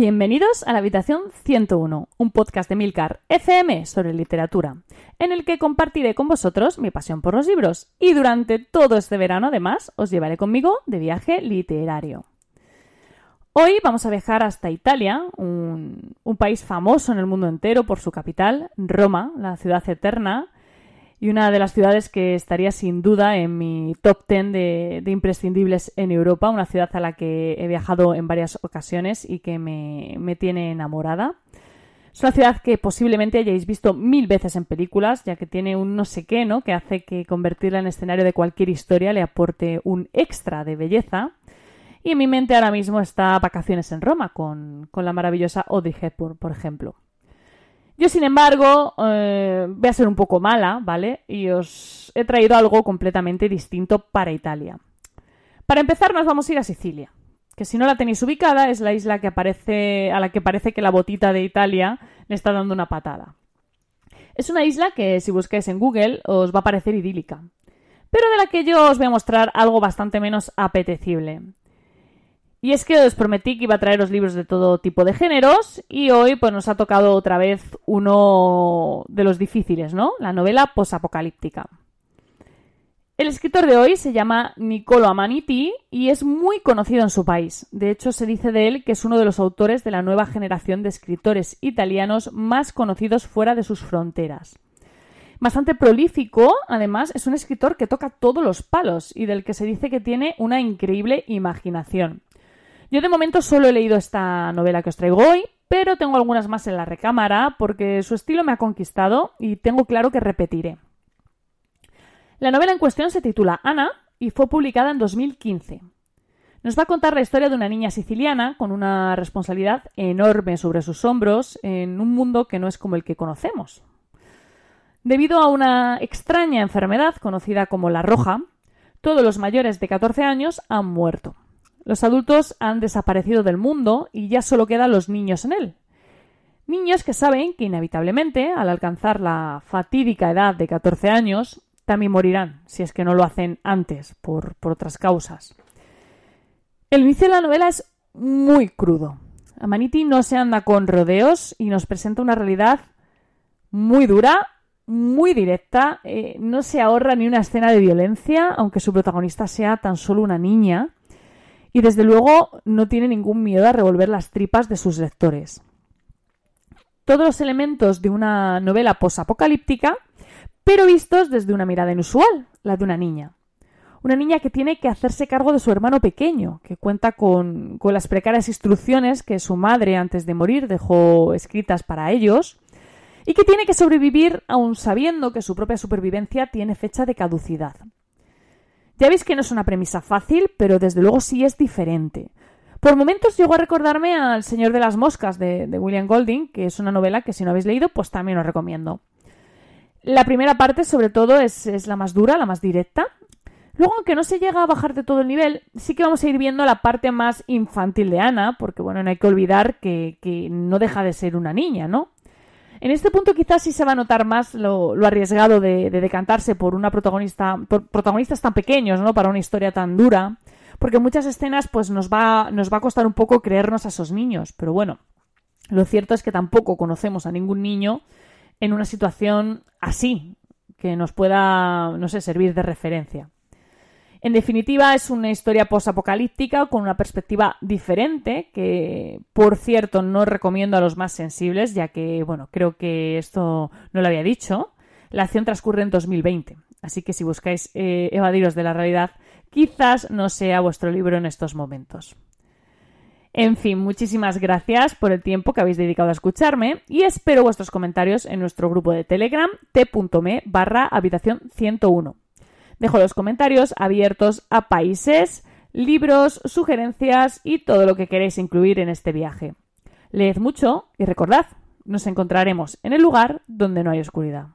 Bienvenidos a la habitación 101, un podcast de Milcar FM sobre literatura, en el que compartiré con vosotros mi pasión por los libros y durante todo este verano además os llevaré conmigo de viaje literario. Hoy vamos a viajar hasta Italia, un, un país famoso en el mundo entero por su capital, Roma, la ciudad eterna, y una de las ciudades que estaría sin duda en mi top 10 de, imprescindibles en Europa, una ciudad a la que he viajado en varias ocasiones y que me, me tiene enamorada. Es una ciudad que posiblemente hayáis visto mil veces en películas, ya que tiene un no sé qué, ¿no? Que hace que convertirla en escenario de cualquier historia le aporte un extra de belleza. Y en mi mente ahora mismo está Vacaciones en Roma, con, con la maravillosa Audrey Hepburn, por ejemplo. Yo, sin embargo, eh, voy a ser un poco mala, ¿vale? Y os he traído algo completamente distinto para Italia. Para empezar, nos vamos a ir a Sicilia, que si no la tenéis ubicada, es la isla que aparece, a la que parece que la botita de Italia le está dando una patada. Es una isla que, si buscáis en Google, os va a parecer idílica, pero de la que yo os voy a mostrar algo bastante menos apetecible. Y es que os prometí que iba a traeros libros de todo tipo de géneros y hoy pues nos ha tocado otra vez uno de los difíciles, ¿no? La novela posapocalíptica. El escritor de hoy se llama Niccolo Amaniti y es muy conocido en su país. De hecho, se dice de él que es uno de los autores de la nueva generación de escritores italianos más conocidos fuera de sus fronteras. Bastante prolífico, además, es un escritor que toca todos los palos y del que se dice que tiene una increíble imaginación. Yo de momento solo he leído esta novela que os traigo hoy, pero tengo algunas más en la recámara porque su estilo me ha conquistado y tengo claro que repetiré. La novela en cuestión se titula Ana y fue publicada en 2015. Nos va a contar la historia de una niña siciliana con una responsabilidad enorme sobre sus hombros en un mundo que no es como el que conocemos. Debido a una extraña enfermedad conocida como la roja, todos los mayores de 14 años han muerto. Los adultos han desaparecido del mundo y ya solo quedan los niños en él. Niños que saben que inevitablemente, al alcanzar la fatídica edad de 14 años, también morirán, si es que no lo hacen antes, por, por otras causas. El inicio de la novela es muy crudo. Amaniti no se anda con rodeos y nos presenta una realidad muy dura, muy directa, eh, no se ahorra ni una escena de violencia, aunque su protagonista sea tan solo una niña, y desde luego no tiene ningún miedo a revolver las tripas de sus lectores. Todos los elementos de una novela posapocalíptica, pero vistos desde una mirada inusual, la de una niña. Una niña que tiene que hacerse cargo de su hermano pequeño, que cuenta con, con las precarias instrucciones que su madre antes de morir dejó escritas para ellos, y que tiene que sobrevivir aun sabiendo que su propia supervivencia tiene fecha de caducidad. Ya veis que no es una premisa fácil, pero desde luego sí es diferente. Por momentos llegó a recordarme al Señor de las Moscas de, William Golding, que es una novela que si no habéis leído, pues también os recomiendo. La primera parte, sobre todo, es, la más dura, la más directa. Luego, aunque no se llega a bajar de todo el nivel, sí que vamos a ir viendo la parte más infantil de Ana, porque bueno, no hay que olvidar que, que no deja de ser una niña, ¿no? En este punto quizás sí se va a notar más lo, arriesgado de, decantarse por una protagonista, por protagonistas tan pequeños, ¿no? Para una historia tan dura. Porque en muchas escenas, pues nos va, nos va a costar un poco creernos a esos niños. Pero bueno, lo cierto es que tampoco conocemos a ningún niño en una situación así, que nos pueda, no sé, servir de referencia. En definitiva, es una historia posapocalíptica con una perspectiva diferente, que por cierto no recomiendo a los más sensibles, ya que, bueno, creo que esto no lo había dicho. La acción transcurre en 2020, así que si buscáis eh, evadiros de la realidad, quizás no sea vuestro libro en estos momentos. En fin, muchísimas gracias por el tiempo que habéis dedicado a escucharme y espero vuestros comentarios en nuestro grupo de Telegram t.me barra habitación 101. Dejo los comentarios abiertos a países, libros, sugerencias y todo lo que queréis incluir en este viaje. Leed mucho y recordad, nos encontraremos en el lugar donde no hay oscuridad.